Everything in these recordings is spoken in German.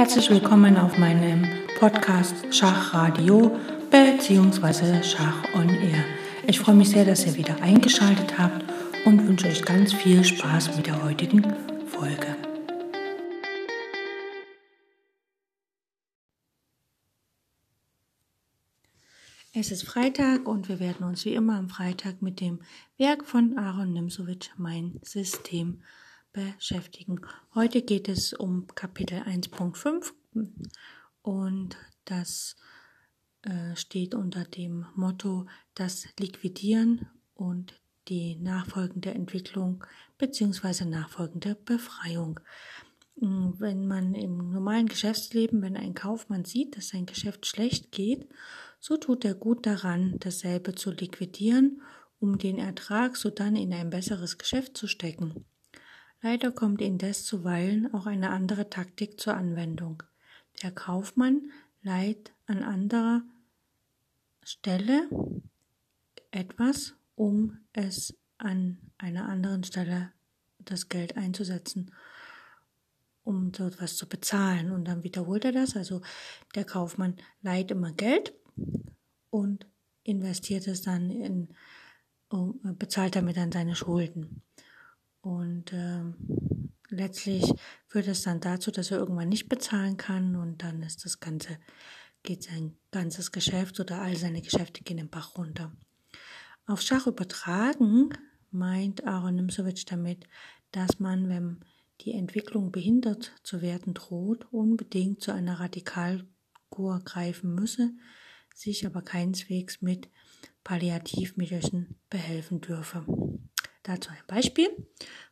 Herzlich willkommen auf meinem Podcast Schachradio bzw. Schach on Air. Ich freue mich sehr, dass ihr wieder eingeschaltet habt und wünsche euch ganz viel Spaß mit der heutigen Folge. Es ist Freitag und wir werden uns wie immer am Freitag mit dem Werk von Aaron Nimsowitsch, Mein System, beschäftigen. Heute geht es um Kapitel 1.5 und das äh, steht unter dem Motto das Liquidieren und die nachfolgende Entwicklung bzw. nachfolgende Befreiung. Hm, wenn man im normalen Geschäftsleben, wenn ein Kaufmann sieht, dass sein Geschäft schlecht geht, so tut er gut daran, dasselbe zu liquidieren, um den Ertrag sodann in ein besseres Geschäft zu stecken. Leider kommt indes zuweilen auch eine andere Taktik zur Anwendung. Der Kaufmann leiht an anderer Stelle etwas, um es an einer anderen Stelle das Geld einzusetzen, um so etwas zu bezahlen. Und dann wiederholt er das. Also der Kaufmann leiht immer Geld und investiert es dann in, bezahlt damit dann seine Schulden. Und äh, letztlich führt es dann dazu, dass er irgendwann nicht bezahlen kann und dann ist das Ganze, geht sein ganzes Geschäft oder all seine Geschäfte gehen den Bach runter. Auf Schach übertragen meint Aaron Nimsowitsch damit, dass man, wenn die Entwicklung behindert zu werden droht, unbedingt zu einer Radikalkur greifen müsse, sich aber keineswegs mit Palliativmittelchen behelfen dürfe. Dazu ein Beispiel.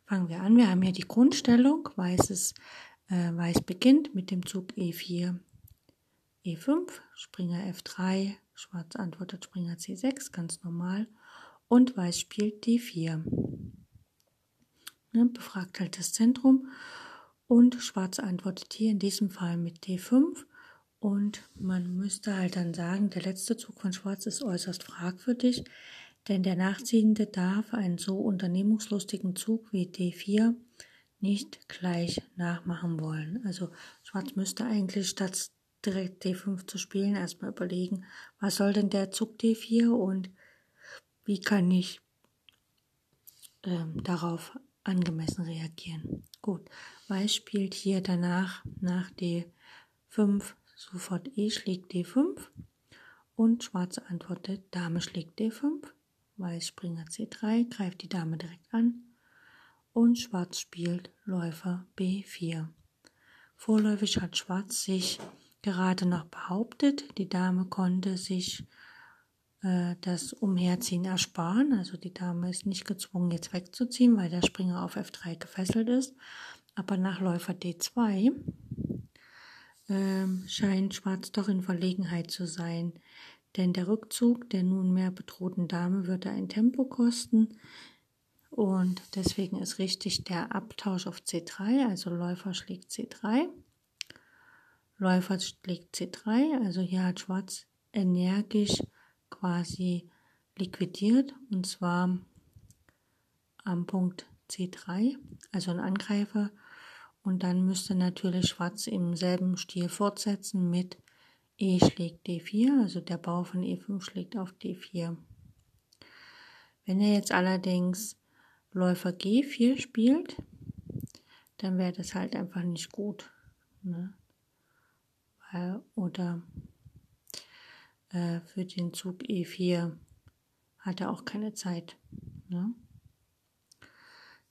Fangen wir an. Wir haben hier die Grundstellung. Weißes, äh, Weiß beginnt mit dem Zug E4, E5, Springer F3, Schwarz antwortet Springer C6, ganz normal. Und Weiß spielt D4. Ne, befragt halt das Zentrum. Und Schwarz antwortet hier in diesem Fall mit D5. Und man müsste halt dann sagen, der letzte Zug von Schwarz ist äußerst fragwürdig denn der Nachziehende darf einen so unternehmungslustigen Zug wie D4 nicht gleich nachmachen wollen. Also Schwarz müsste eigentlich statt direkt D5 zu spielen erstmal überlegen, was soll denn der Zug D4 und wie kann ich ähm, darauf angemessen reagieren. Gut, Weiß spielt hier danach nach D5 sofort E schlägt D5 und Schwarz antwortet Dame schlägt D5 Weiß Springer C3, greift die Dame direkt an und Schwarz spielt Läufer B4. Vorläufig hat Schwarz sich gerade noch behauptet, die Dame konnte sich äh, das Umherziehen ersparen, also die Dame ist nicht gezwungen jetzt wegzuziehen, weil der Springer auf F3 gefesselt ist, aber nach Läufer D2 äh, scheint Schwarz doch in Verlegenheit zu sein, denn der Rückzug der nunmehr bedrohten Dame würde ein Tempo kosten. Und deswegen ist richtig der Abtausch auf C3, also Läufer schlägt C3, Läufer schlägt C3, also hier hat Schwarz energisch quasi liquidiert. Und zwar am Punkt C3, also ein Angreifer. Und dann müsste natürlich Schwarz im selben Stil fortsetzen mit E schlägt D4, also der Bau von E5 schlägt auf D4. Wenn er jetzt allerdings Läufer G4 spielt, dann wäre das halt einfach nicht gut. Ne? Oder äh, für den Zug E4 hat er auch keine Zeit. Ne?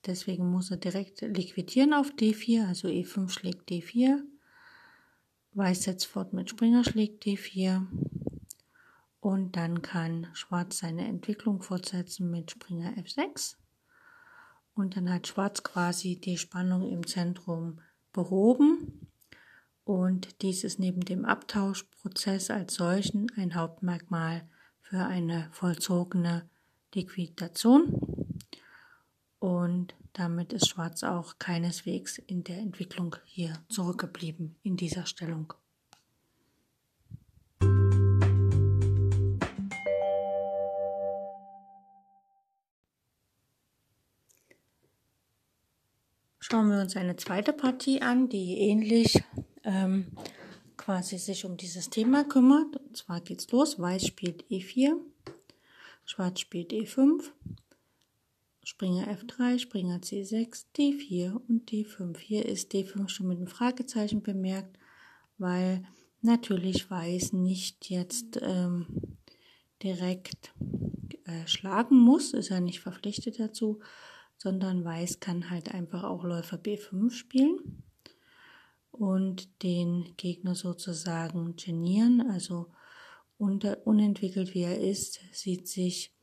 Deswegen muss er direkt liquidieren auf D4, also E5 schlägt D4 Weiß setzt fort mit Springer schlägt D4 und dann kann Schwarz seine Entwicklung fortsetzen mit Springer F6 und dann hat Schwarz quasi die Spannung im Zentrum behoben. Und dies ist neben dem Abtauschprozess als solchen ein Hauptmerkmal für eine vollzogene Liquidation und damit ist Schwarz auch keineswegs in der Entwicklung hier zurückgeblieben in dieser Stellung. Schauen wir uns eine zweite Partie an, die ähnlich ähm, quasi sich um dieses Thema kümmert. Und zwar geht's los. Weiß spielt E4, Schwarz spielt E5, Springer F3, Springer C6, D4 und D5. Hier ist D5 schon mit einem Fragezeichen bemerkt, weil natürlich Weiß nicht jetzt ähm, direkt äh, schlagen muss, ist er nicht verpflichtet dazu, sondern Weiß kann halt einfach auch Läufer B5 spielen und den Gegner sozusagen genieren, also unter, unentwickelt wie er ist, sieht sich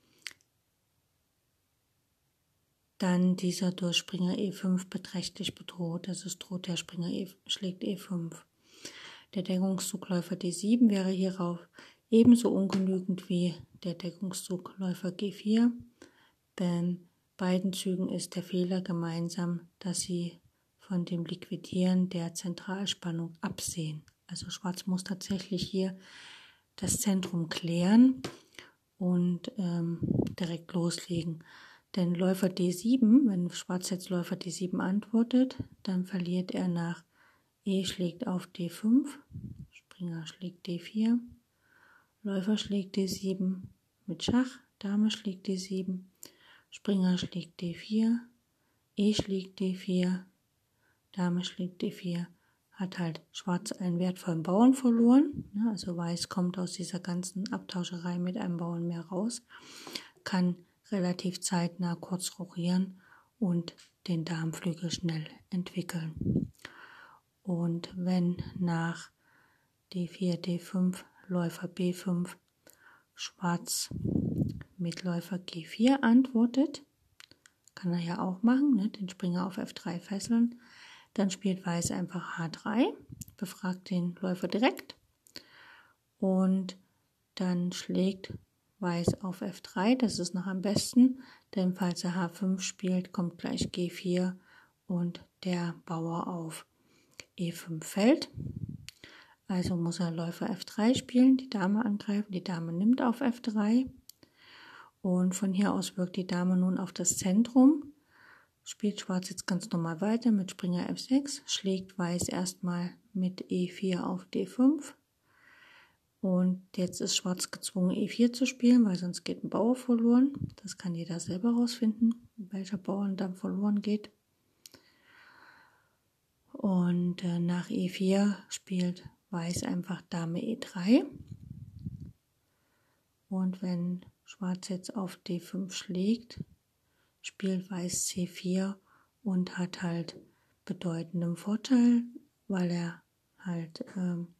dann dieser durch Springer E5 beträchtlich bedroht. Also es droht der Springer e, schlägt E5. Der Deckungszugläufer D7 wäre hierauf ebenso ungenügend wie der Deckungszugläufer G4. Denn beiden Zügen ist der Fehler gemeinsam, dass sie von dem Liquidieren der Zentralspannung absehen. Also Schwarz muss tatsächlich hier das Zentrum klären und ähm, direkt loslegen. Denn Läufer D7, wenn Schwarz jetzt Läufer D7 antwortet, dann verliert er nach E schlägt auf D5, Springer schlägt D4, Läufer schlägt D7 mit Schach, Dame schlägt D7, Springer schlägt D4, E schlägt D4, Dame schlägt D4, hat halt Schwarz einen wertvollen Bauern verloren. Ne? Also Weiß kommt aus dieser ganzen Abtauscherei mit einem Bauern mehr raus, kann relativ zeitnah kurz rochieren und den Darmflügel schnell entwickeln. Und wenn nach D4, D5, Läufer B5 Schwarz mit Läufer G4 antwortet, kann er ja auch machen, ne? den Springer auf F3 fesseln, dann spielt Weiß einfach H3, befragt den Läufer direkt und dann schlägt Weiß auf F3, das ist noch am besten, denn falls er H5 spielt, kommt gleich G4 und der Bauer auf E5 fällt. Also muss er Läufer F3 spielen, die Dame angreifen, die Dame nimmt auf F3 und von hier aus wirkt die Dame nun auf das Zentrum spielt Schwarz jetzt ganz normal weiter mit Springer F6, schlägt Weiß erstmal mit E4 auf D5. Und jetzt ist Schwarz gezwungen, E4 zu spielen, weil sonst geht ein Bauer verloren. Das kann jeder selber rausfinden, welcher Bauer dann verloren geht. Und äh, nach E4 spielt Weiß einfach Dame E3. Und wenn Schwarz jetzt auf D5 schlägt, spielt Weiß C4 und hat halt bedeutenden Vorteil, weil er halt ähm,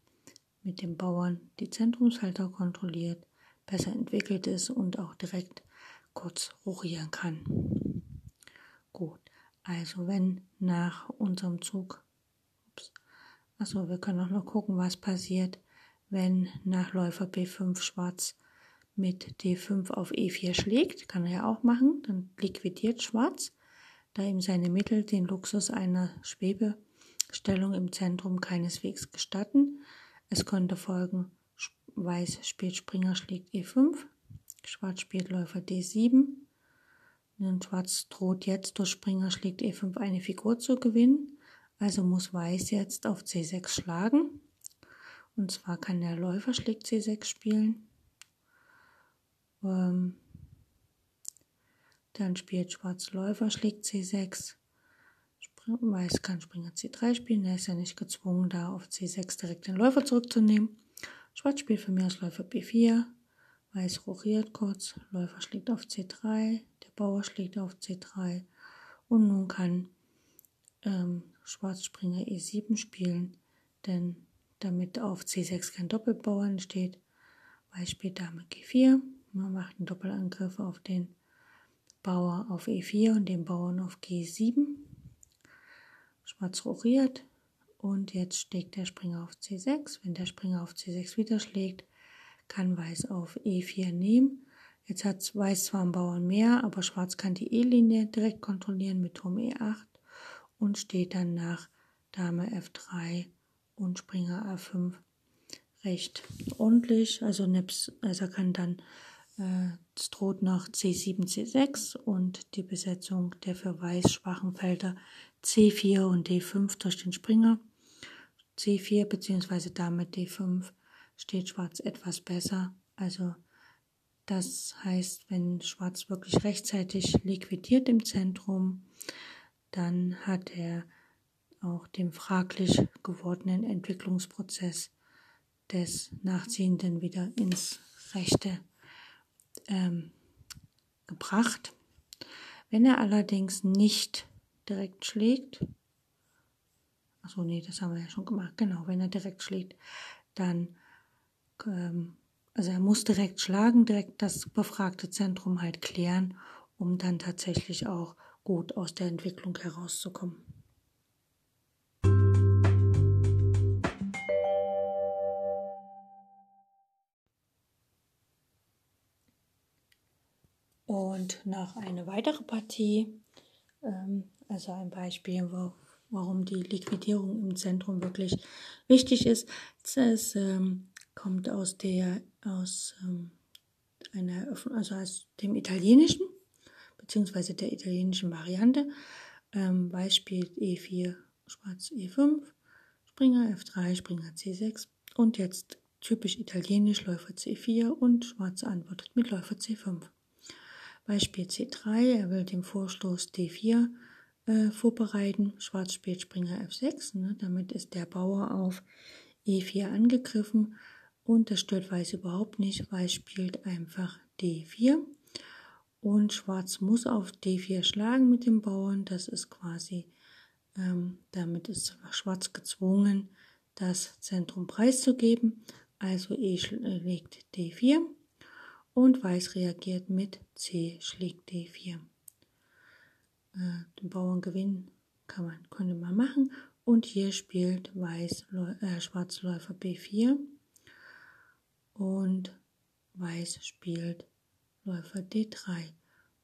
mit dem Bauern die Zentrumshalter kontrolliert, besser entwickelt ist und auch direkt kurz rochieren kann. Gut, also wenn nach unserem Zug, ups, achso, wir können auch noch gucken, was passiert, wenn nach Läufer B5 Schwarz mit D5 auf E4 schlägt, kann er ja auch machen, dann liquidiert Schwarz, da ihm seine Mittel den Luxus einer Schwebestellung im Zentrum keineswegs gestatten. Es konnte folgen, Weiß spielt Springer schlägt E5, Schwarz spielt Läufer D7, und Schwarz droht jetzt durch Springer schlägt E5 eine Figur zu gewinnen, also muss Weiß jetzt auf C6 schlagen. Und zwar kann der Läufer schlägt C6 spielen, ähm, dann spielt Schwarz Läufer, schlägt C6. Weiß kann Springer C3 spielen, er ist ja nicht gezwungen, da auf C6 direkt den Läufer zurückzunehmen. Schwarz spielt von mir aus Läufer B4. Weiß rochiert kurz, Läufer schlägt auf C3, der Bauer schlägt auf C3 und nun kann ähm, Schwarz Springer E7 spielen, denn damit auf C6 kein Doppelbauer entsteht, Weiß spielt Dame G4, man macht einen Doppelangriff auf den Bauer auf E4 und den Bauern auf G7. Schwarz rochiert und jetzt schlägt der Springer auf C6. Wenn der Springer auf C6 wieder schlägt, kann Weiß auf E4 nehmen. Jetzt hat Weiß zwar einen Bauern mehr, aber Schwarz kann die E-Linie direkt kontrollieren mit Turm E8 und steht dann nach Dame F3 und Springer A5 recht ordentlich. Also Nips, also kann dann äh, es droht noch C7, C6 und die Besetzung der für Weiß schwachen Felder C4 und D5 durch den Springer. C4 bzw. Dame D5 steht Schwarz etwas besser. Also das heißt, wenn Schwarz wirklich rechtzeitig liquidiert im Zentrum, dann hat er auch den fraglich gewordenen Entwicklungsprozess des Nachziehenden wieder ins Rechte ähm, gebracht. Wenn er allerdings nicht direkt schlägt, achso, nee, das haben wir ja schon gemacht, genau, wenn er direkt schlägt, dann, ähm, also er muss direkt schlagen, direkt das befragte Zentrum halt klären, um dann tatsächlich auch gut aus der Entwicklung herauszukommen. Und noch eine weitere Partie, also ein Beispiel, wo, warum die Liquidierung im Zentrum wirklich wichtig ist. Es ähm, kommt aus der aus ähm, einer also aus dem Italienischen beziehungsweise der italienischen Variante. Ähm, Beispiel E4, Schwarz E5, Springer F3, Springer C6 und jetzt typisch italienisch Läufer C4 und Schwarz antwortet mit Läufer C5. Beispiel C3, er will den Vorstoß D4 äh, vorbereiten. Schwarz spielt Springer F6, ne? damit ist der Bauer auf E4 angegriffen und das stört Weiß überhaupt nicht. Weiß spielt einfach D4 und Schwarz muss auf D4 schlagen mit dem Bauern. Das ist quasi, ähm, damit ist Schwarz gezwungen, das Zentrum preiszugeben. Also E schlägt D4 und Weiß reagiert mit C schlägt D4. Äh, den Bauerngewinn kann man, könnte man machen und hier spielt Weiß, äh, Schwarz Läufer B4 und Weiß spielt Läufer D3.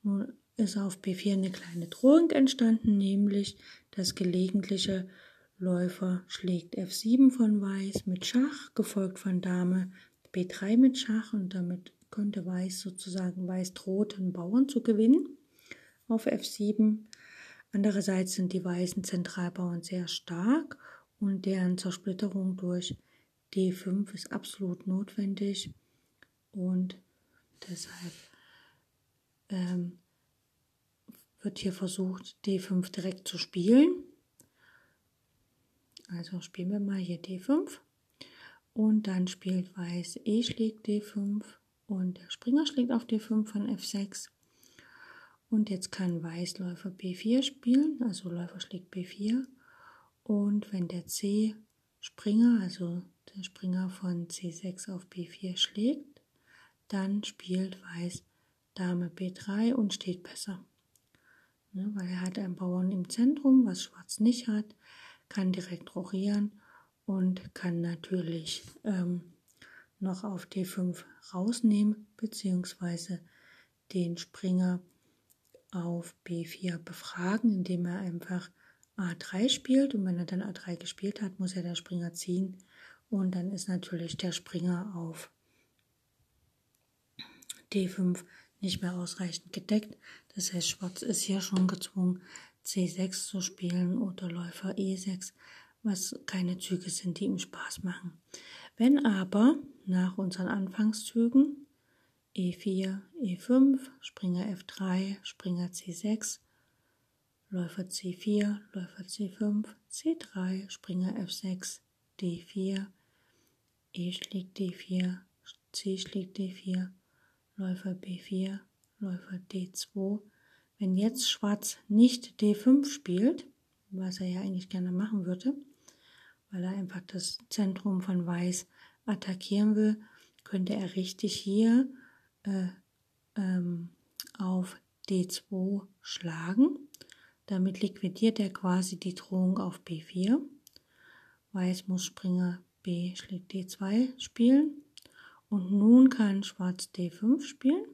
Nun ist auf B4 eine kleine Drohung entstanden, nämlich das gelegentliche Läufer schlägt F7 von Weiß mit Schach, gefolgt von Dame B3 mit Schach und damit konnte Weiß sozusagen Weiß droht, einen Bauern zu gewinnen auf F7. Andererseits sind die weißen Zentralbauern sehr stark und deren Zersplitterung durch D5 ist absolut notwendig und deshalb ähm, wird hier versucht, D5 direkt zu spielen. Also spielen wir mal hier D5 und dann spielt Weiß E schlägt D5 und der Springer schlägt auf D5 von F6. Und jetzt kann Weiß Läufer B4 spielen, also Läufer schlägt B4. Und wenn der C Springer, also der Springer von C6 auf B4 schlägt, dann spielt Weiß Dame B3 und steht besser. Ne, weil er hat einen Bauern im Zentrum, was Schwarz nicht hat, kann direkt rochieren und kann natürlich ähm, noch auf D5 rausnehmen, beziehungsweise den Springer auf B4 befragen, indem er einfach A3 spielt und wenn er dann A3 gespielt hat, muss er der Springer ziehen und dann ist natürlich der Springer auf D5 nicht mehr ausreichend gedeckt. Das heißt, Schwarz ist hier schon gezwungen, C6 zu spielen oder Läufer E6, was keine Züge sind, die ihm Spaß machen. Wenn aber nach unseren Anfangszügen E4, E5, Springer F3, Springer C6, Läufer C4, Läufer C5, C3, Springer F6, D4, E schlägt D4, C schlägt D4, Läufer B4, Läufer D2. Wenn jetzt Schwarz nicht D5 spielt, was er ja eigentlich gerne machen würde, weil er einfach das Zentrum von Weiß attackieren will, könnte er richtig hier äh, ähm, auf D2 schlagen. Damit liquidiert er quasi die Drohung auf B4. Weiß muss Springer B schlägt D2 spielen. Und nun kann Schwarz D5 spielen.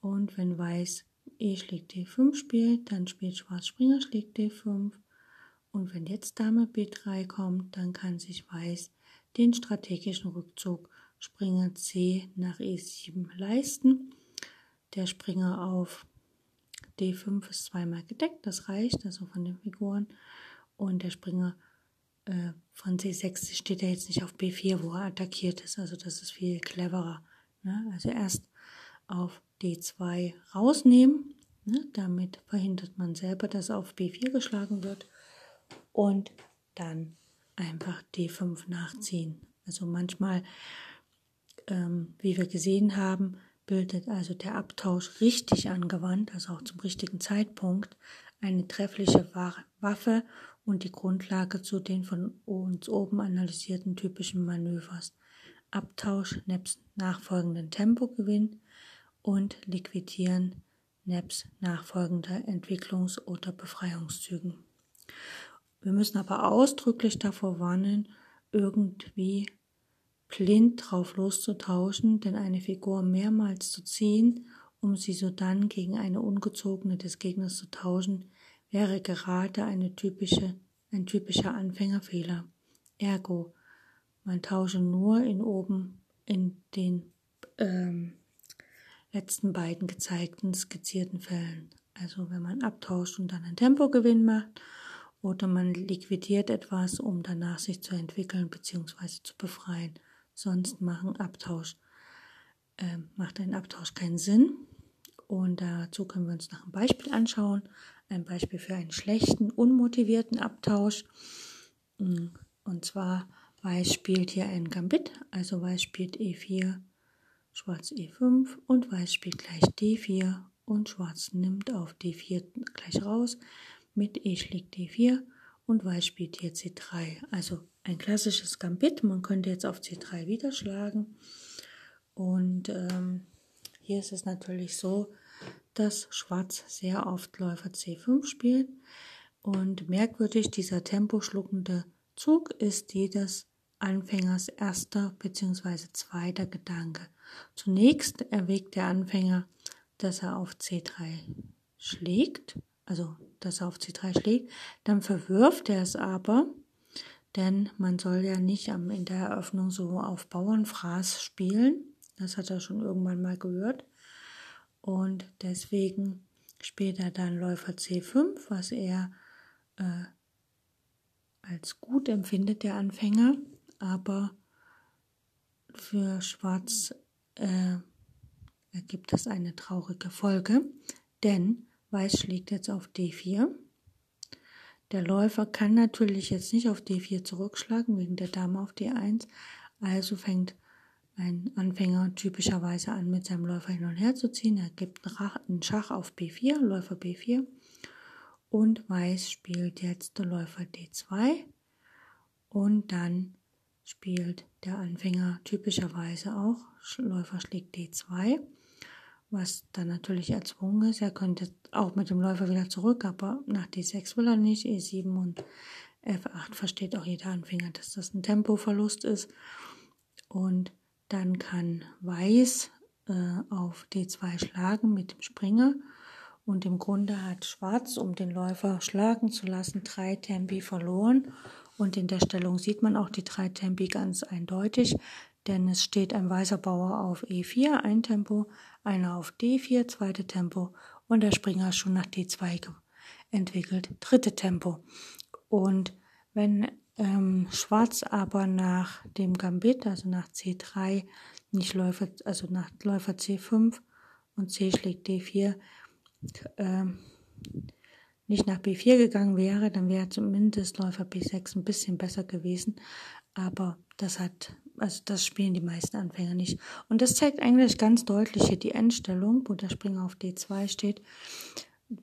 Und wenn Weiß E schlägt D5 spielt, dann spielt Schwarz Springer schlägt D5. Und wenn jetzt Dame B3 kommt, dann kann sich Weiß den strategischen Rückzug Springer C nach E7 leisten. Der Springer auf D5 ist zweimal gedeckt, das reicht also von den Figuren. Und der Springer äh, von C6 steht er jetzt nicht auf B4, wo er attackiert ist. Also das ist viel cleverer. Ne? Also erst auf D2 rausnehmen. Ne? Damit verhindert man selber, dass auf B4 geschlagen wird. Und dann einfach D5 nachziehen. Also manchmal, ähm, wie wir gesehen haben, bildet also der Abtausch richtig angewandt, also auch zum richtigen Zeitpunkt, eine treffliche Waffe und die Grundlage zu den von uns oben analysierten typischen Manövers. Abtausch nebst nachfolgenden Tempogewinn und Liquidieren nebst nachfolgender Entwicklungs- oder Befreiungszügen. Wir müssen aber ausdrücklich davor warnen, irgendwie blind drauf loszutauschen, denn eine Figur mehrmals zu ziehen, um sie sodann gegen eine ungezogene des Gegners zu tauschen, wäre gerade eine typische, ein typischer Anfängerfehler. Ergo, man tausche nur in oben in den ähm, letzten beiden gezeigten skizzierten Fällen. Also wenn man abtauscht und dann einen Tempogewinn macht oder man liquidiert etwas, um danach sich zu entwickeln bzw. zu befreien. Sonst machen Abtausch, äh, macht ein Abtausch keinen Sinn. Und dazu können wir uns noch ein Beispiel anschauen. Ein Beispiel für einen schlechten, unmotivierten Abtausch. Mm, und zwar Weiß spielt hier ein Gambit, also Weiß spielt E4, Schwarz E5 und Weiß spielt gleich D4 und Schwarz nimmt auf D4 gleich raus mit E schlägt D4 und Weiß spielt hier C3. Also ein klassisches Gambit. Man könnte jetzt auf C3 wieder schlagen. Und ähm, hier ist es natürlich so, dass Schwarz sehr oft Läufer C5 spielt. Und merkwürdig, dieser temposchluckende Zug ist jedes Anfängers erster bzw. zweiter Gedanke. Zunächst erwägt der Anfänger, dass er auf C3 schlägt, also dass er auf C3 schlägt, dann verwirft er es aber denn man soll ja nicht in der Eröffnung so auf Bauernfraß spielen. Das hat er schon irgendwann mal gehört. Und deswegen spielt er dann Läufer C5, was er äh, als gut empfindet, der Anfänger. Aber für Schwarz äh, ergibt das eine traurige Folge, denn Weiß schlägt jetzt auf D4 der Läufer kann natürlich jetzt nicht auf D4 zurückschlagen wegen der Dame auf D1, also fängt ein Anfänger typischerweise an, mit seinem Läufer hin und her zu ziehen. Er gibt einen Schach auf B4, Läufer B4 und Weiß spielt jetzt der Läufer D2 und dann spielt der Anfänger typischerweise auch Läufer schlägt D2 was dann natürlich erzwungen ist. Er könnte auch mit dem Läufer wieder zurück, aber nach D6 will er nicht. E7 und F8 versteht auch jeder Anfänger, dass das ein Tempoverlust ist. Und dann kann Weiß äh, auf D2 schlagen mit dem Springer. Und im Grunde hat Schwarz, um den Läufer schlagen zu lassen, drei Tempi verloren. Und in der Stellung sieht man auch die drei Tempi ganz eindeutig denn es steht ein weißer Bauer auf E4, ein Tempo, einer auf D4, zweite Tempo und der Springer schon nach D2 entwickelt, dritte Tempo. Und wenn ähm, Schwarz aber nach dem Gambit, also nach C3, nicht Läufer, also nach Läufer C5 und C schlägt D4, ähm, nicht nach B4 gegangen wäre, dann wäre zumindest Läufer B6 ein bisschen besser gewesen. Aber das hat also das spielen die meisten Anfänger nicht. Und das zeigt eigentlich ganz deutlich hier die Endstellung, wo der Springer auf D2 steht.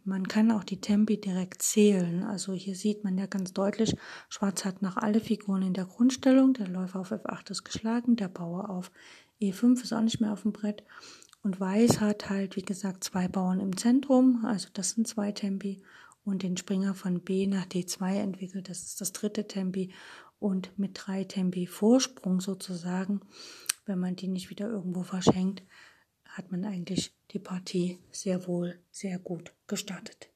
Man kann auch die Tempi direkt zählen. Also hier sieht man ja ganz deutlich, Schwarz hat noch alle Figuren in der Grundstellung. Der Läufer auf F8 ist geschlagen, der Bauer auf E5 ist auch nicht mehr auf dem Brett. Und Weiß hat halt, wie gesagt, zwei Bauern im Zentrum, also das sind zwei Tempi. Und den Springer von B nach D2 entwickelt, das ist das dritte Tempi und mit drei Tempi Vorsprung sozusagen, wenn man die nicht wieder irgendwo verschenkt, hat man eigentlich die Partie sehr wohl sehr gut gestartet.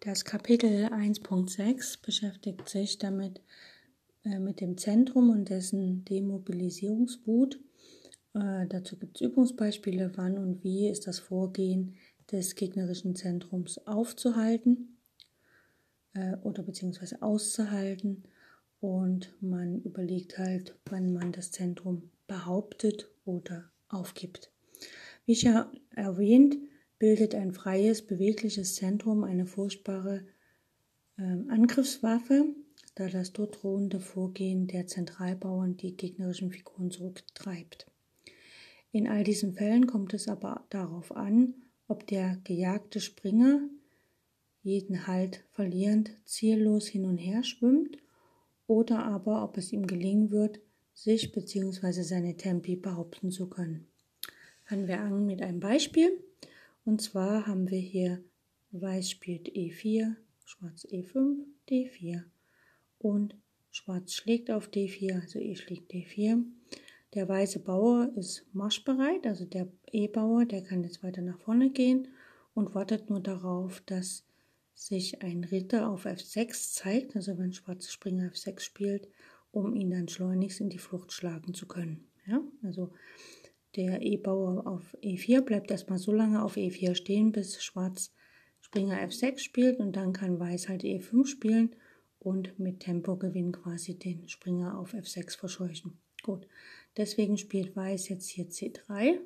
Das Kapitel 1.6 beschäftigt sich damit äh, mit dem Zentrum und dessen Demobilisierungswut Äh, dazu gibt es Übungsbeispiele, wann und wie ist das Vorgehen des gegnerischen Zentrums aufzuhalten äh, oder beziehungsweise auszuhalten. Und man überlegt halt, wann man das Zentrum behauptet oder aufgibt. Wie schon erwähnt, bildet ein freies, bewegliches Zentrum eine furchtbare äh, Angriffswaffe, da das dort drohende Vorgehen der Zentralbauern die gegnerischen Figuren zurücktreibt. In all diesen Fällen kommt es aber darauf an, ob der gejagte Springer jeden Halt verlierend ziellos hin und her schwimmt oder aber ob es ihm gelingen wird, sich bzw. seine Tempi behaupten zu können. Fangen wir an mit einem Beispiel. Und zwar haben wir hier Weiß spielt E4, Schwarz E5, D4 und Schwarz schlägt auf D4, also E schlägt D4. Der weiße Bauer ist marschbereit, also der E-Bauer, der kann jetzt weiter nach vorne gehen und wartet nur darauf, dass sich ein Ritter auf F6 zeigt, also wenn Schwarz Springer F6 spielt, um ihn dann schleunigst in die Flucht schlagen zu können. Ja, also der E-Bauer auf E4 bleibt erstmal so lange auf E4 stehen, bis Schwarz Springer F6 spielt und dann kann Weiß halt E5 spielen und mit Tempogewinn quasi den Springer auf F6 verscheuchen. Gut, deswegen spielt Weiß jetzt hier C3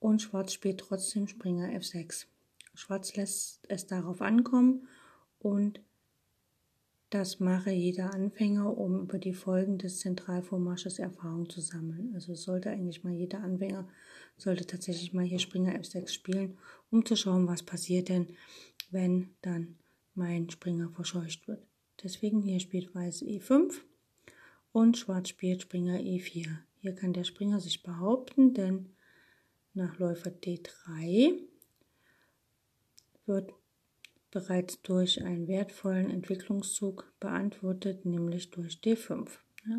und Schwarz spielt trotzdem Springer F6. Schwarz lässt es darauf ankommen und das mache jeder Anfänger, um über die Folgen des Zentralvormarsches Erfahrung zu sammeln. Also sollte eigentlich mal jeder Anfänger, sollte tatsächlich mal hier Springer F6 spielen, um zu schauen, was passiert denn, wenn dann mein Springer verscheucht wird. Deswegen hier spielt Weiß E5 und Schwarz spielt Springer E4. Hier kann der Springer sich behaupten, denn nach Läufer D3 wird bereits durch einen wertvollen Entwicklungszug beantwortet, nämlich durch D5.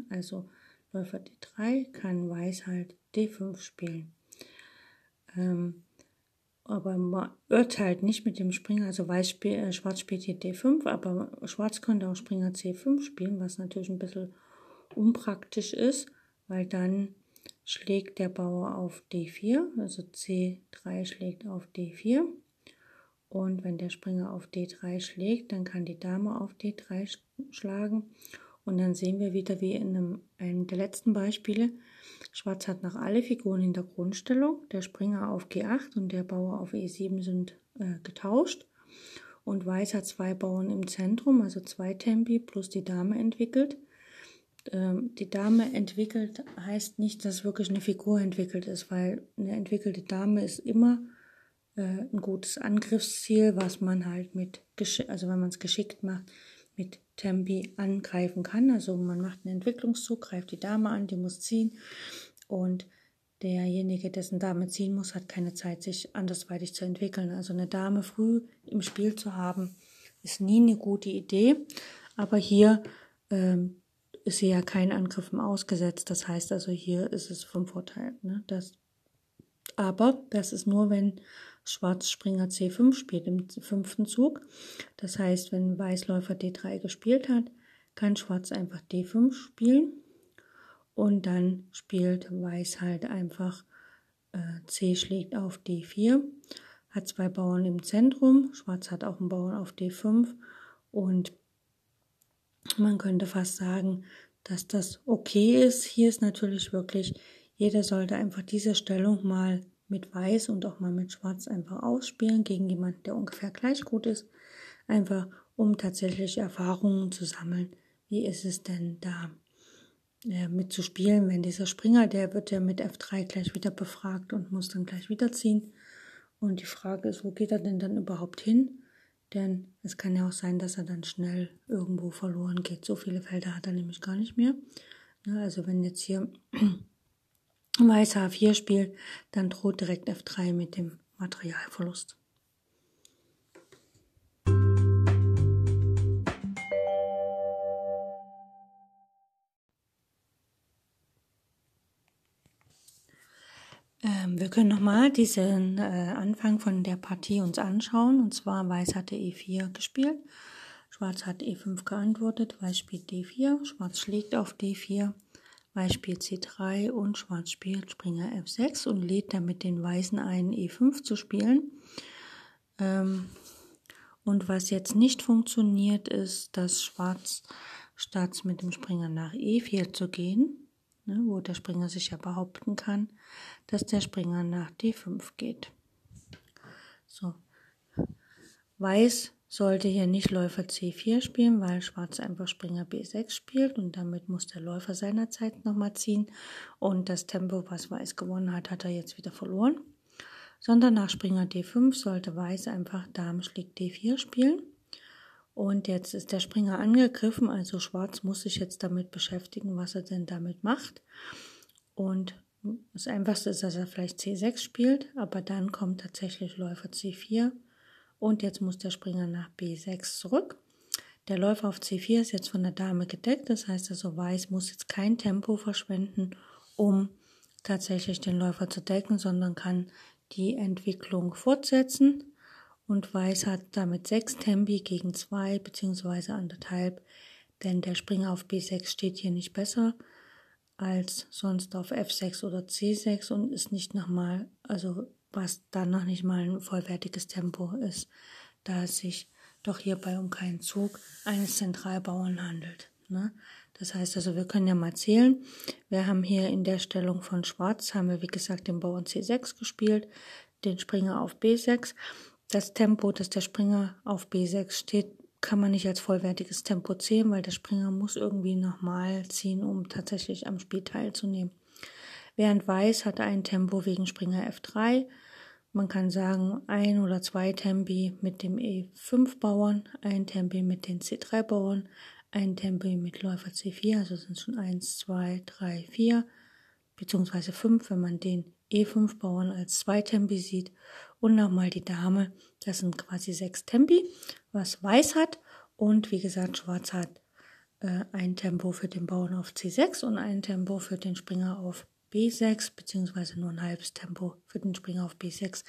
Also Läufer D3 kann Weiß halt D5 spielen. Ähm, aber man urteilt nicht mit dem Springer, also Weiß spiel, äh, Schwarz spielt hier D5, aber Schwarz könnte auch Springer C5 spielen, was natürlich ein bisschen unpraktisch ist, weil dann schlägt der Bauer auf D4, also C3 schlägt auf D4 und wenn der Springer auf D3 schlägt, dann kann die Dame auf D3 schlagen. Und dann sehen wir wieder wie in einem, einem der letzten Beispiele, Schwarz hat nach alle Figuren in der Grundstellung, der Springer auf G8 und der Bauer auf E7 sind äh, getauscht. Und Weiß hat zwei Bauern im Zentrum, also zwei Tempi plus die Dame entwickelt. Ähm, die Dame entwickelt heißt nicht, dass wirklich eine Figur entwickelt ist, weil eine entwickelte Dame ist immer äh, ein gutes Angriffsziel, was man halt mit, also wenn man es geschickt macht, mit Tempi angreifen kann. Also man macht einen Entwicklungszug, greift die Dame an, die muss ziehen und derjenige, dessen Dame ziehen muss, hat keine Zeit, sich andersweitig zu entwickeln. Also eine Dame früh im Spiel zu haben, ist nie eine gute Idee. Aber hier ähm, ist sie ja keinen Angriffen ausgesetzt. Das heißt also, hier ist es vom Vorteil. Ne? Das, aber das ist nur, wenn Schwarz Springer C5 spielt im fünften Zug. Das heißt, wenn Weißläufer D3 gespielt hat, kann Schwarz einfach D5 spielen und dann spielt Weiß halt einfach äh, C schlägt auf D4, hat zwei Bauern im Zentrum, Schwarz hat auch einen Bauern auf D5 und man könnte fast sagen, dass das okay ist. Hier ist natürlich wirklich, jeder sollte einfach diese Stellung mal mit Weiß und auch mal mit Schwarz einfach ausspielen gegen jemanden, der ungefähr gleich gut ist. Einfach um tatsächlich Erfahrungen zu sammeln. Wie ist es denn da äh, mitzuspielen, wenn dieser Springer, der wird ja mit F3 gleich wieder befragt und muss dann gleich wieder ziehen. Und die Frage ist, wo geht er denn dann überhaupt hin? Denn es kann ja auch sein, dass er dann schnell irgendwo verloren geht. So viele Felder hat er nämlich gar nicht mehr. Also wenn jetzt hier Weiß H4 spielt, dann droht direkt F3 mit dem Materialverlust. Ähm, wir können nochmal diesen äh, Anfang von der Partie uns anschauen. Und zwar Weiß hatte E4 gespielt, Schwarz hat E5 geantwortet, Weiß spielt D4, Schwarz schlägt auf D4, Weiß spielt C3 und Schwarz spielt Springer F6 und lädt damit den Weißen ein, E5 zu spielen. Ähm, und was jetzt nicht funktioniert, ist, dass Schwarz statt mit dem Springer nach E4 zu gehen, ne, wo der Springer sich ja behaupten kann, dass der Springer nach D5 geht. So. Weiß sollte hier nicht Läufer C4 spielen, weil Schwarz einfach Springer B6 spielt und damit muss der Läufer seinerzeit nochmal ziehen und das Tempo, was Weiß gewonnen hat, hat er jetzt wieder verloren. Sondern nach Springer D5 sollte Weiß einfach Dame schlägt D4 spielen. Und jetzt ist der Springer angegriffen, also Schwarz muss sich jetzt damit beschäftigen, was er denn damit macht. Und das Einfachste ist, dass er vielleicht C6 spielt, aber dann kommt tatsächlich Läufer C4 und jetzt muss der Springer nach B6 zurück. Der Läufer auf C4 ist jetzt von der Dame gedeckt, das heißt also Weiß muss jetzt kein Tempo verschwenden, um tatsächlich den Läufer zu decken, sondern kann die Entwicklung fortsetzen und Weiß hat damit 6 Tempi gegen 2 bzw. anderthalb, denn der Springer auf B6 steht hier nicht besser als sonst auf F6 oder C6 und ist nicht nochmal, also was dann noch nicht mal ein vollwertiges Tempo ist, da es sich doch hierbei um keinen Zug eines Zentralbauern handelt. Ne? Das heißt also, wir können ja mal zählen. Wir haben hier in der Stellung von Schwarz, haben wir wie gesagt den Bauern C6 gespielt, den Springer auf B6. Das Tempo, das der Springer auf B6 steht, kann man nicht als vollwertiges Tempo zählen, weil der Springer muss irgendwie nochmal ziehen, um tatsächlich am Spiel teilzunehmen. Während Weiß hat ein Tempo wegen Springer F3, man kann sagen, ein oder zwei Tempi mit dem E5-Bauern, ein Tempi mit den C3-Bauern, ein Tempi mit Läufer C4, also sind schon eins, zwei, drei, vier, beziehungsweise fünf, wenn man den E5-Bauern als zwei Tempi sieht. Und nochmal die Dame, das sind quasi sechs Tempi, was Weiß hat. Und wie gesagt, Schwarz hat äh, ein Tempo für den Bauern auf C6 und ein Tempo für den Springer auf B6, beziehungsweise nur ein halbes Tempo für den Springer auf B6,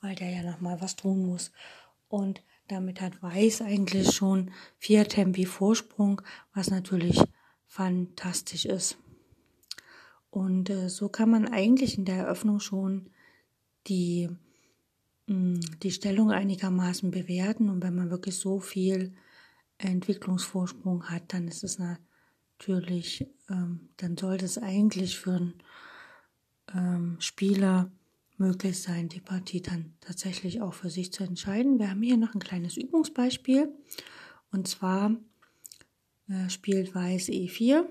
weil der ja nochmal was tun muss. Und damit hat Weiß eigentlich schon vier Tempi Vorsprung, was natürlich fantastisch ist. Und äh, so kann man eigentlich in der Eröffnung schon die, mh, mm, die Stellung einigermaßen bewerten. Und wenn man wirklich so viel Entwicklungsvorsprung hat, dann ist es natürlich, ähm, dann sollte es eigentlich für einen ähm, Spieler möglich sein, die Partie dann tatsächlich auch für sich zu entscheiden. Wir haben hier noch ein kleines Übungsbeispiel. Und zwar äh, spielt Weiß E4,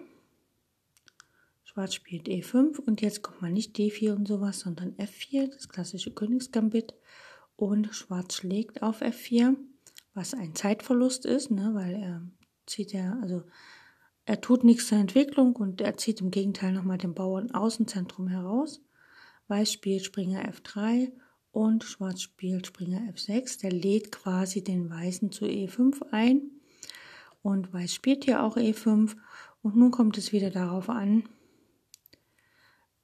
Schwarz spielt E5 und jetzt kommt man nicht D4 und sowas, sondern F4, das klassische Königsgambit. Und Schwarz schlägt auf F4, was ein Zeitverlust ist, ne, weil er zieht ja, also er tut nichts zur Entwicklung und er zieht im Gegenteil nochmal den Bauern Außenzentrum heraus. Weiß spielt Springer F3 und Schwarz spielt Springer F6. Der lädt quasi den Weißen zu E5 ein. Und Weiß spielt hier auch E5. Und nun kommt es wieder darauf an,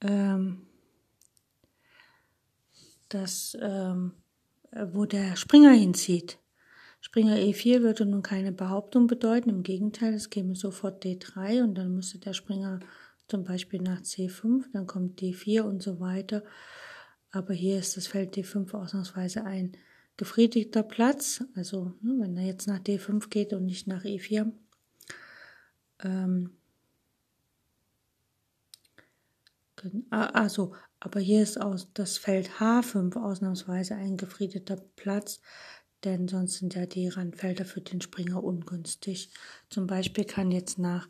ähm, dass, ähm, wo der Springer hinzieht. Springer E4 würde nun keine Behauptung bedeuten, im Gegenteil, es käme sofort D3 und dann müsste der Springer zum Beispiel nach C5, dann kommt D4 und so weiter. Aber hier ist das Feld D5 ausnahmsweise ein gefriedigter Platz, also ne, wenn er jetzt nach D5 geht und nicht nach E4. Ähm, also, aber hier ist aus das Feld H5 ausnahmsweise ein gefriedeter Platz denn sonst sind ja die Randfelder für den Springer ungünstig. Zum Beispiel kann jetzt nach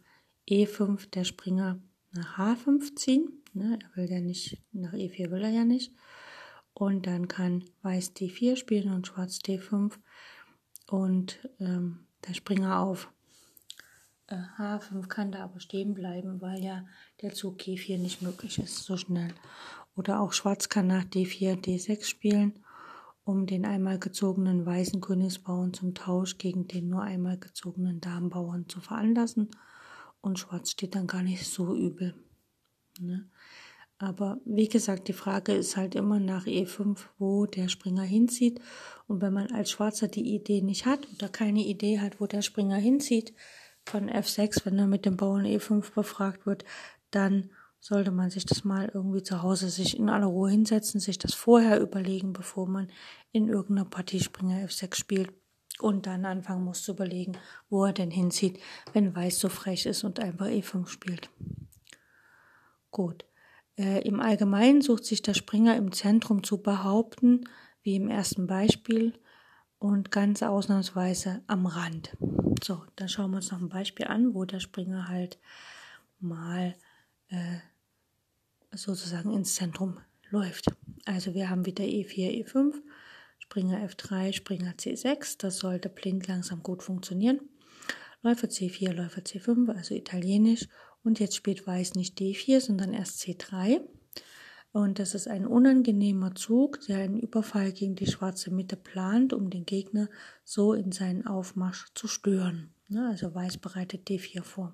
E5 der Springer nach H5 ziehen. Ne, er will ja nicht, nach E4 will er ja nicht. Und dann kann Weiß D4 spielen und Schwarz D5 und ähm, der Springer auf H5 kann da aber stehen bleiben, weil ja der Zug G4 nicht möglich ist so schnell. Oder auch Schwarz kann nach D4 D6 spielen um den einmal gezogenen weißen Königsbauern zum Tausch gegen den nur einmal gezogenen Damenbauern zu veranlassen. Und Schwarz steht dann gar nicht so übel. Ne? Aber wie gesagt, die Frage ist halt immer nach E5, wo der Springer hinzieht. Und wenn man als Schwarzer die Idee nicht hat oder keine Idee hat, wo der Springer hinzieht, von F6, wenn er mit dem Bauern E5 befragt wird, dann sollte man sich das mal irgendwie zu Hause sich in aller Ruhe hinsetzen, sich das vorher überlegen, bevor man in irgendeiner Partie Springer F6 spielt und dann anfangen muss zu überlegen, wo er denn hinzieht, wenn Weiß so frech ist und einfach E5 spielt. Gut. Äh, Im Allgemeinen sucht sich der Springer im Zentrum zu behaupten, wie im ersten Beispiel, und ganz ausnahmsweise am Rand. So, dann schauen wir uns noch ein Beispiel an, wo der Springer halt mal äh, sozusagen ins Zentrum läuft. Also wir haben wieder E4, E5, Springer F3, Springer C6. Das sollte blind langsam gut funktionieren. Läufer C4, Läufer C5, also italienisch. Und jetzt spielt Weiß nicht D4, sondern erst C3. Und das ist ein unangenehmer Zug, der einen Überfall gegen die schwarze Mitte plant, um den Gegner so in seinen Aufmarsch zu stören. Also Weiß bereitet D4 vor.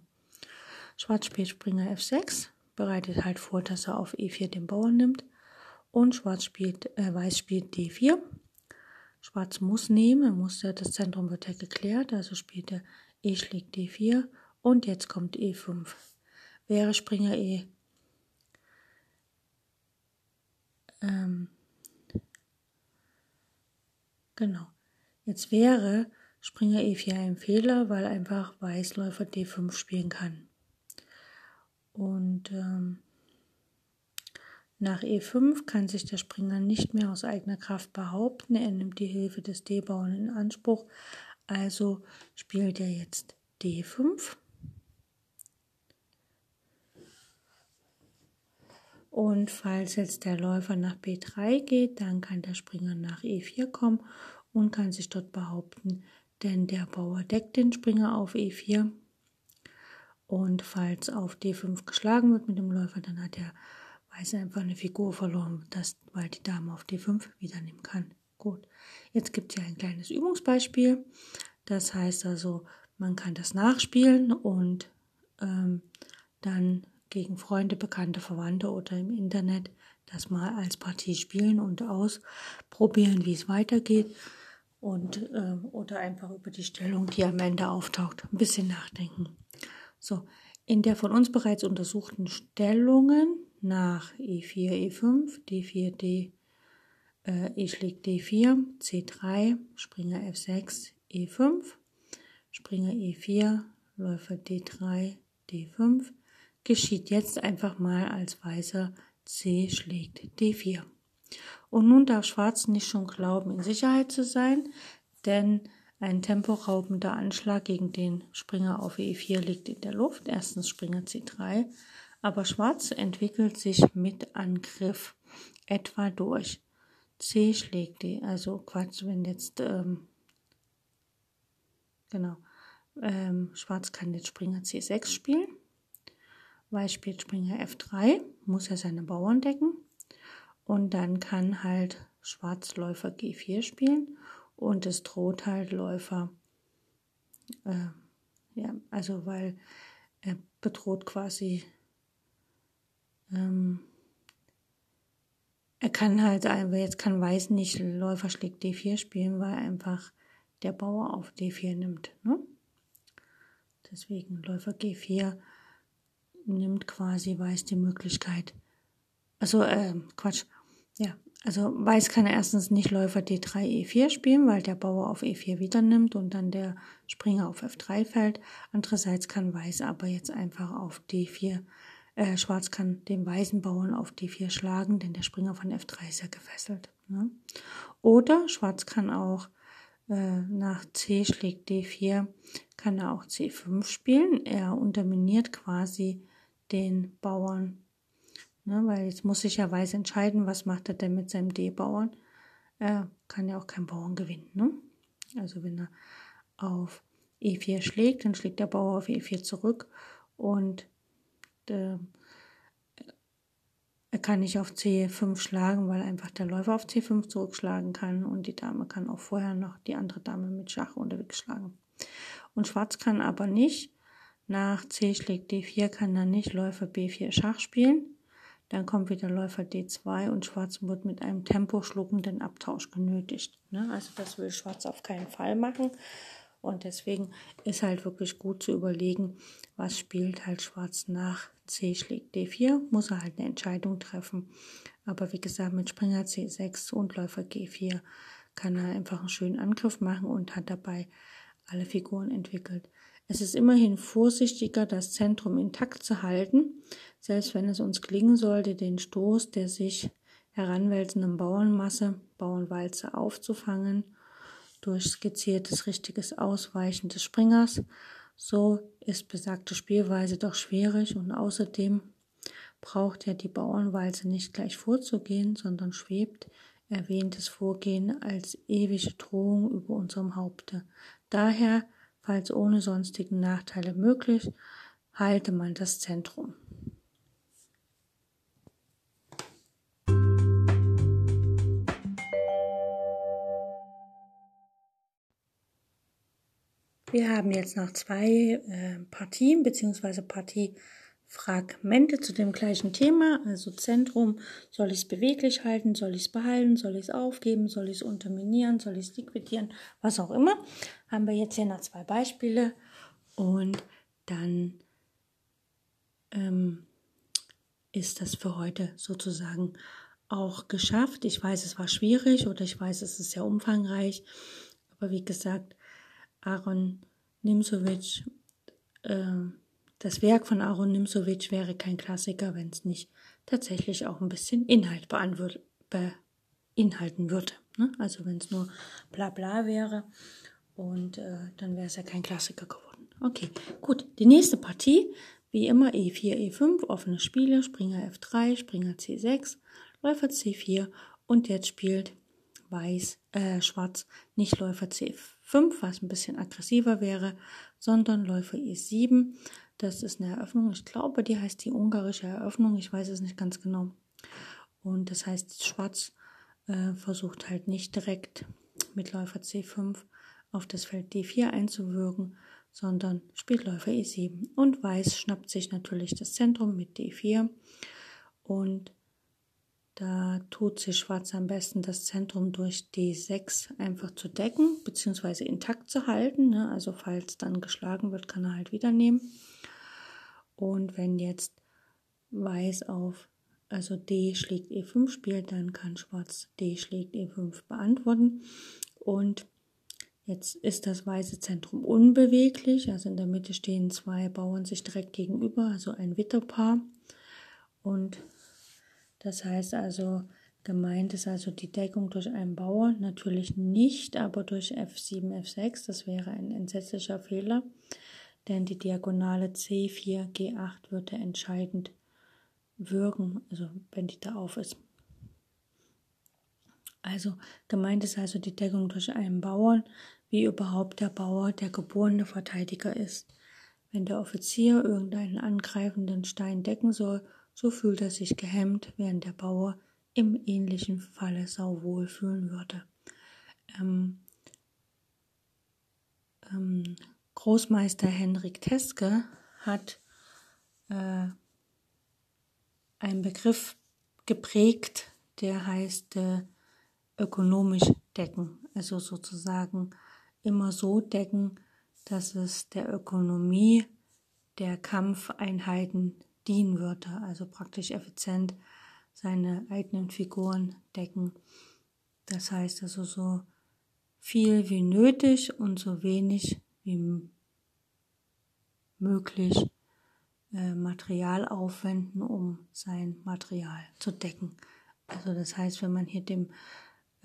Schwarz spielt Springer F6, bereitet halt vor, dass er auf E4 den Bauern nimmt. Und Schwarz spielt, äh, Weiß spielt D4. Schwarz muss nehmen, muss ja, das Zentrum wird ja geklärt, also spielt er E schlägt D4 und jetzt kommt E5. Wäre Springer E ähm, genau. Jetzt wäre Springer E4 ein Fehler, weil einfach Weißläufer D5 spielen kann. Und ähm, nach E5 kann sich der Springer nicht mehr aus eigener Kraft behaupten. Er nimmt die Hilfe des D-Bauern in Anspruch. Also spielt er jetzt D5. Und falls jetzt der Läufer nach B3 geht, dann kann der Springer nach E4 kommen und kann sich dort behaupten, denn der Bauer deckt den Springer auf E4. Und falls auf D5 geschlagen wird mit dem Läufer, dann hat der Weiße einfach eine Figur verloren, das, weil die Dame auf D5 wieder nehmen kann. Gut, jetzt gibt es ja ein kleines Übungsbeispiel. Das heißt also, man kann das nachspielen und ähm, dann gegen Freunde, Bekannte, Verwandte oder im Internet das mal als Partie spielen und ausprobieren, wie es weitergeht und äh, oder einfach über die Stellung, die am Ende auftaucht, ein bisschen nachdenken. So, in der von uns bereits untersuchten Stellungen nach E4, E5, D4, D, äh, E schlägt D4, C3, Springer F6, E5, Springer E4, Läufer D3, D5, geschieht jetzt einfach mal als Weißer C schlägt D4. Und nun darf Schwarz nicht schon glauben, in Sicherheit zu sein, denn ein temporaubender Anschlag gegen den Springer auf E4 liegt in der Luft. Erstens Springer C3, aber Schwarz entwickelt sich mit Angriff etwa durch. C schlägt D, also Quatsch, wenn jetzt, ähm, genau, ähm, Schwarz kann jetzt Springer C6 spielen. Weiß spielt Springer F3, muss er seine Bauern decken. Und dann kann halt Schwarz Läufer G4 spielen und es droht halt Läufer, äh, ja, also weil er bedroht quasi, ähm, er kann halt, jetzt kann Weiß nicht Läufer schlägt D4 spielen, weil einfach der Bauer auf D4 nimmt. Ne? Deswegen Läufer G4 nimmt quasi Weiß die Möglichkeit. Also, äh, Quatsch. Ja, also Weiß kann erstens nicht Läufer D3, E4 spielen, weil der Bauer auf E4 wieder nimmt und dann der Springer auf F3 fällt. Andererseits kann Weiß aber jetzt einfach auf D4, äh, Schwarz kann den weißen Bauern auf D4 schlagen, denn der Springer von F3 ist ja gefesselt. Ne? Oder Schwarz kann auch äh, nach C schlägt D4, kann er auch C5 spielen. Er unterminiert quasi den Bauern. Ne, weil jetzt muss sich ja Weiß entscheiden, was macht er denn mit seinem D-Bauern. Er kann ja auch kein Bauern gewinnen. Ne? Also wenn er auf E4 schlägt, dann schlägt der Bauer auf E4 zurück und äh, er kann nicht auf C5 schlagen, weil einfach der Läufer auf C5 zurückschlagen kann und die Dame kann auch vorher noch die andere Dame mit Schach unterwegs schlagen. Und Schwarz kann aber nicht nach C schlägt D4 kann dann nicht Läufer B4 Schach spielen. Dann kommt wieder Läufer D2 und Schwarz wird mit einem temposchluckenden Abtausch genötigt. Ne? Also das will Schwarz auf keinen Fall machen. Und deswegen ist halt wirklich gut zu überlegen, was spielt halt Schwarz nach C schlägt D4, muss er halt eine Entscheidung treffen. Aber wie gesagt, mit Springer C6 und Läufer G4 kann er einfach einen schönen Angriff machen und hat dabei alle Figuren entwickelt. Es ist immerhin vorsichtiger, das Zentrum intakt zu halten, selbst wenn es uns gelingen sollte, den Stoß der sich heranwälzenden Bauernmasse, Bauernwalze aufzufangen, durch skizziertes richtiges Ausweichen des Springers. So ist besagte Spielweise doch schwierig und außerdem braucht ja die Bauernwalze nicht gleich vorzugehen, sondern schwebt erwähntes Vorgehen als ewige Drohung über unserem Haupte. Daher falls ohne sonstigen Nachteile möglich, halte man das Zentrum. Wir haben jetzt noch zwei äh, Partien bzw. Partiefragmente zu dem gleichen Thema, also Zentrum. Soll ich es beweglich halten? Soll ich es behalten? Soll ich es aufgeben? Soll ich es unterminieren? Soll ich es liquidieren? Was auch immer haben wir jetzt hier noch zwei Beispiele und dann ähm, ist das für heute sozusagen auch geschafft. Ich weiß, es war schwierig oder ich weiß, es ist sehr umfangreich, aber wie gesagt, Aaron Nimsovic, äh, das Werk von Aaron Nimsovic wäre kein Klassiker, wenn es nicht tatsächlich auch ein bisschen Inhalt beinhalten würde. Ne? Also wenn es nur bla bla wäre und äh, dann wäre es ja kein Klassiker geworden. Okay, gut. Die nächste Partie, wie immer E4, E5, offene Spiele, Springer F3, Springer C6, Läufer C4 und jetzt spielt Weiß, äh, Schwarz nicht Läufer C5, was ein bisschen aggressiver wäre, sondern Läufer E7. Das ist eine Eröffnung. Ich glaube, die heißt die ungarische Eröffnung. Ich weiß es nicht ganz genau. Und das heißt, Schwarz äh, versucht halt nicht direkt mit Läufer C5 auf das Feld D4 einzuwirken, sondern spielt Läufer E7. Und Weiß schnappt sich natürlich das Zentrum mit D4 und da tut sich Schwarz am besten das Zentrum durch D6 einfach zu decken, beziehungsweise intakt zu halten. Ne? Also falls dann geschlagen wird, kann er halt wieder nehmen. Und wenn jetzt Weiß auf, also D schlägt E5 spielt, dann kann Schwarz D schlägt E5 beantworten. Und Jetzt ist das weiße Zentrum unbeweglich, also in der Mitte stehen zwei Bauern sich direkt gegenüber, also ein Witterpaar. Und das heißt also, gemeint ist also die Deckung durch einen Bauer, natürlich nicht, aber durch F7, F6, das wäre ein entsetzlicher Fehler, denn die Diagonale C4, G8 würde entscheidend wirken, also wenn die da auf ist. Also gemeint ist also die Deckung durch einen Bauern, wie überhaupt der Bauer der geborene Verteidiger ist. Wenn der Offizier irgendeinen angreifenden Stein decken soll, so fühlt er sich gehemmt, während der Bauer im ähnlichen Falle sauwohl fühlen würde. Ähm, ähm, Großmeister Henrik Teske hat äh, einen Begriff geprägt, der heißt äh, ökonomisch decken, also sozusagen immer so decken, dass es der Ökonomie der Kampfeinheiten dienen würde, also praktisch effizient seine eigenen Figuren decken. Das heißt also so viel wie nötig und so wenig wie möglich äh, Material aufwenden, um sein Material zu decken. Also das heißt, wenn man hier dem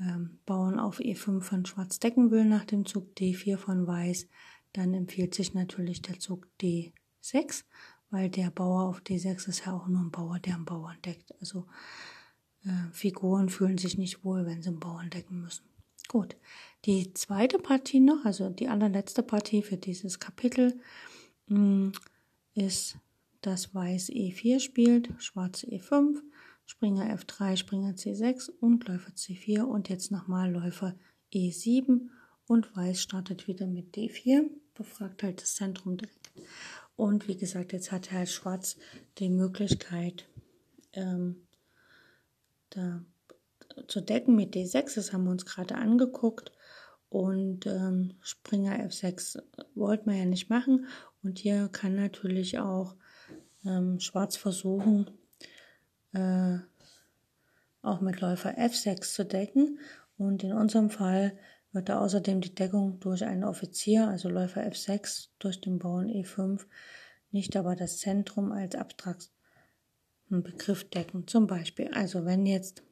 ähm, Bauern auf E5 von Schwarz decken will nach dem Zug D4 von Weiß, dann empfiehlt sich natürlich der Zug D6, weil der Bauer auf D6 ist ja auch nur ein Bauer, der einen Bauern deckt. Also äh, Figuren fühlen sich nicht wohl, wenn sie einen Bauern decken müssen. Gut, die zweite Partie noch, also die allerletzte Partie für dieses Kapitel, mm, ist, dass Weiß E4 spielt, Schwarz E5, Springer F3, Springer C6 und Läufer C4 und jetzt nochmal Läufer E7 und Weiß startet wieder mit D4, befragt halt das Zentrum direkt. Und wie gesagt, jetzt hat halt Schwarz die Möglichkeit, ähm, da zu decken mit D6, das haben wir uns gerade angeguckt. Und ähm, Springer F6 wollten wir ja nicht machen. Und hier kann natürlich auch ähm, Schwarz versuchen, äh, auch mit Läufer F6 zu decken. Und in unserem Fall wird da außerdem die Deckung durch einen Offizier, also Läufer F6, durch den Bauern E5, nicht aber das Zentrum als abstrakten Begriff decken. Zum Beispiel, also wenn jetzt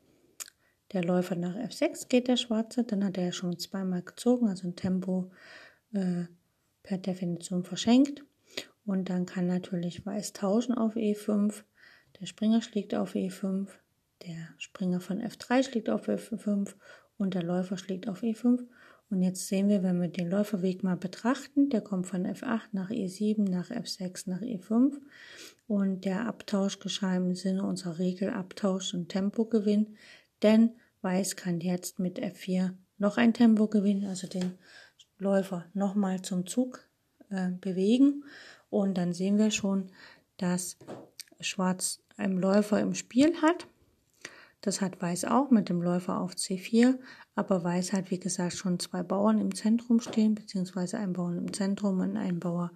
der Läufer nach F6 geht, der Schwarze, dann hat er ja schon zweimal gezogen, also ein Tempo äh, per Definition verschenkt. Und dann kann natürlich Weiß tauschen auf E5. Der Springer schlägt auf E5, der Springer von F3 schlägt auf F5 und der Läufer schlägt auf E5. Und jetzt sehen wir, wenn wir den Läuferweg mal betrachten, der kommt von F8 nach E7, nach F6, nach E5. Und der Abtausch geschah im Sinne unserer Regel Abtausch und Tempogewinn, denn Weiß kann jetzt mit F4 noch ein Tempo gewinnen, also den Läufer nochmal zum Zug äh, bewegen. Und dann sehen wir schon, dass Schwarz einen Läufer im Spiel hat. Das hat Weiß auch mit dem Läufer auf C4, aber Weiß hat, wie gesagt, schon zwei Bauern im Zentrum stehen, beziehungsweise einen Bauern im Zentrum und einen Bauer,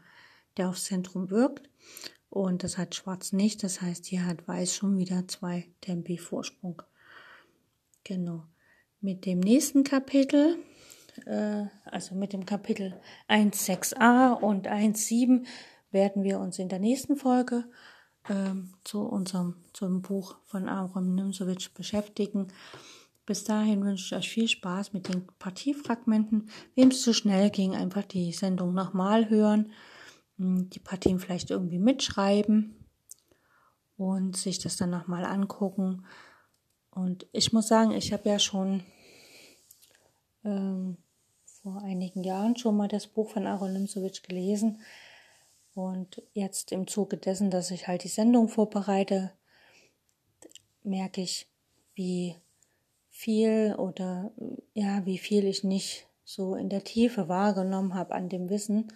der aufs Zentrum wirkt. Und das hat Schwarz nicht, das heißt, hier hat Weiß schon wieder zwei Tempi Vorsprung. Genau. Mit dem nächsten Kapitel, äh, also mit dem Kapitel 1.6a und 1.7, werden wir uns in der nächsten Folge ähm, zu unserem zum Buch von Avram Nimzowitsch beschäftigen. Bis dahin wünsche ich euch viel Spaß mit den Partiefragmenten. Wem es zu schnell ging, einfach die Sendung nochmal hören, hm, die Partien vielleicht irgendwie mitschreiben und sich das dann nochmal angucken. Und ich muss sagen, ich habe ja schon ähm, vor einigen Jahren schon mal das Buch von Aaron Nimzowitsch gelesen. Und jetzt im Zuge dessen, dass ich halt die Sendung vorbereite, merke ich, wie viel oder ja, wie viel ich nicht so in der Tiefe wahrgenommen habe an dem Wissen.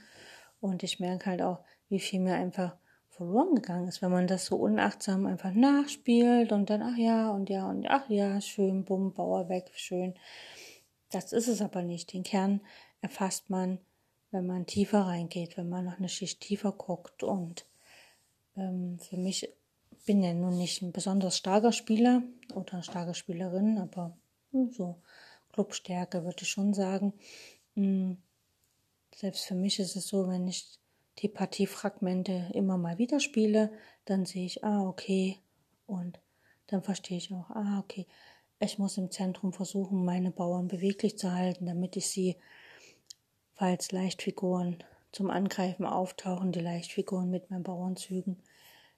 Und ich merke halt auch, wie viel mir einfach verloren gegangen ist, wenn man das so unachtsam einfach nachspielt und dann, ach ja, und ja, und ach ja, schön, bumm, Bauer weg, schön. Das ist es aber nicht. Den Kern erfasst man wenn man tiefer reingeht, wenn man noch eine Schicht tiefer guckt. Und ähm, für mich bin ja nun nicht ein besonders starker Spieler oder starke Spielerin, aber hm, so Clubstärke würde ich schon sagen. Hm, selbst für mich ist es so, wenn ich die Partiefragmente immer mal wieder spiele, dann sehe ich, ah, okay, und dann verstehe ich auch, ah, okay, ich muss im Zentrum versuchen, meine Bauern beweglich zu halten, damit ich sie falls Leichtfiguren zum Angreifen auftauchen, die Leichtfiguren mit meinen Bauernzügen,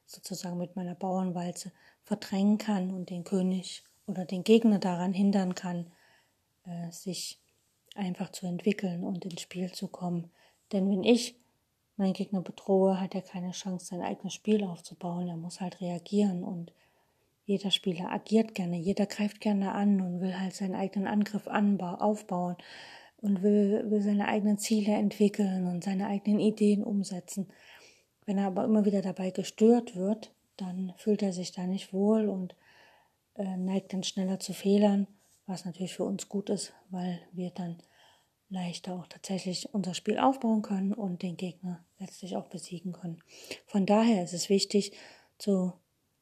sozusagen mit meiner Bauernwalze verdrängen kann und den König oder den Gegner daran hindern kann, äh, sich einfach zu entwickeln und ins Spiel zu kommen. Denn wenn ich meinen Gegner bedrohe, hat er keine Chance, sein eigenes Spiel aufzubauen. Er muss halt reagieren und jeder Spieler agiert gerne, jeder greift gerne an und will halt seinen eigenen Angriff aufbauen und will, will seine eigenen Ziele entwickeln und seine eigenen Ideen umsetzen. Wenn er aber immer wieder dabei gestört wird, dann fühlt er sich da nicht wohl und äh, neigt dann schneller zu Fehlern, was natürlich für uns gut ist, weil wir dann leichter auch tatsächlich unser Spiel aufbauen können und den Gegner letztlich auch besiegen können. Von daher ist es wichtig zu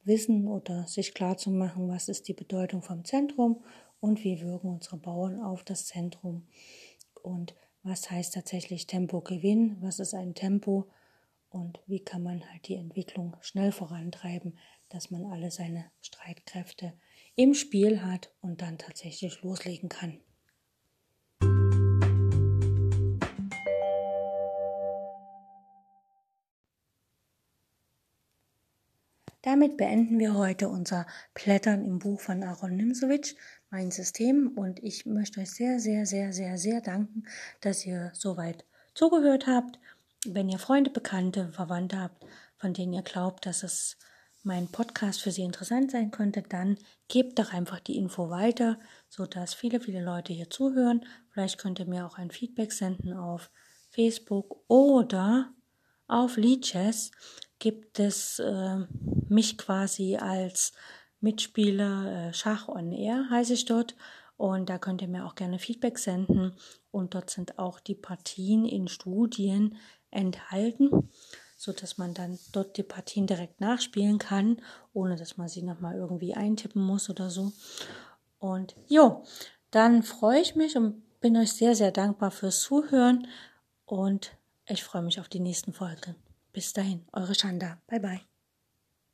wissen oder sich klar zu machen, was ist die Bedeutung vom Zentrum und wie wirken unsere Bauern auf das Zentrum und was heißt tatsächlich Tempogewinn, was ist ein Tempo und wie kann man halt die Entwicklung schnell vorantreiben, dass man alle seine Streitkräfte im Spiel hat und dann tatsächlich loslegen kann. Damit beenden wir heute unser Plättern im Buch von Aaron Nimsowitsch mein System und ich möchte euch sehr, sehr, sehr, sehr, sehr danken, dass ihr soweit zugehört habt. Wenn ihr Freunde, Bekannte, Verwandte habt, von denen ihr glaubt, dass es mein Podcast für sie interessant sein könnte, dann gebt doch einfach die Info weiter, sodass viele, viele Leute hier zuhören. Vielleicht könnt ihr mir auch ein Feedback senden auf Facebook oder auf Leadchess gibt es äh, mich quasi als Mitspieler äh, Schach on Air heiße ich dort und da könnt ihr mir auch gerne Feedback senden und dort sind auch die Partien in Studien enthalten. so dass man dann dort die Partien direkt nachspielen kann, ohne dass man sie nochmal irgendwie eintippen muss oder so. Und jo, dann freue ich mich und bin euch sehr, sehr dankbar fürs Zuhören und ich freue mich auf die nächsten Folgen. Bis dahin, eure Shanda. Bye bye.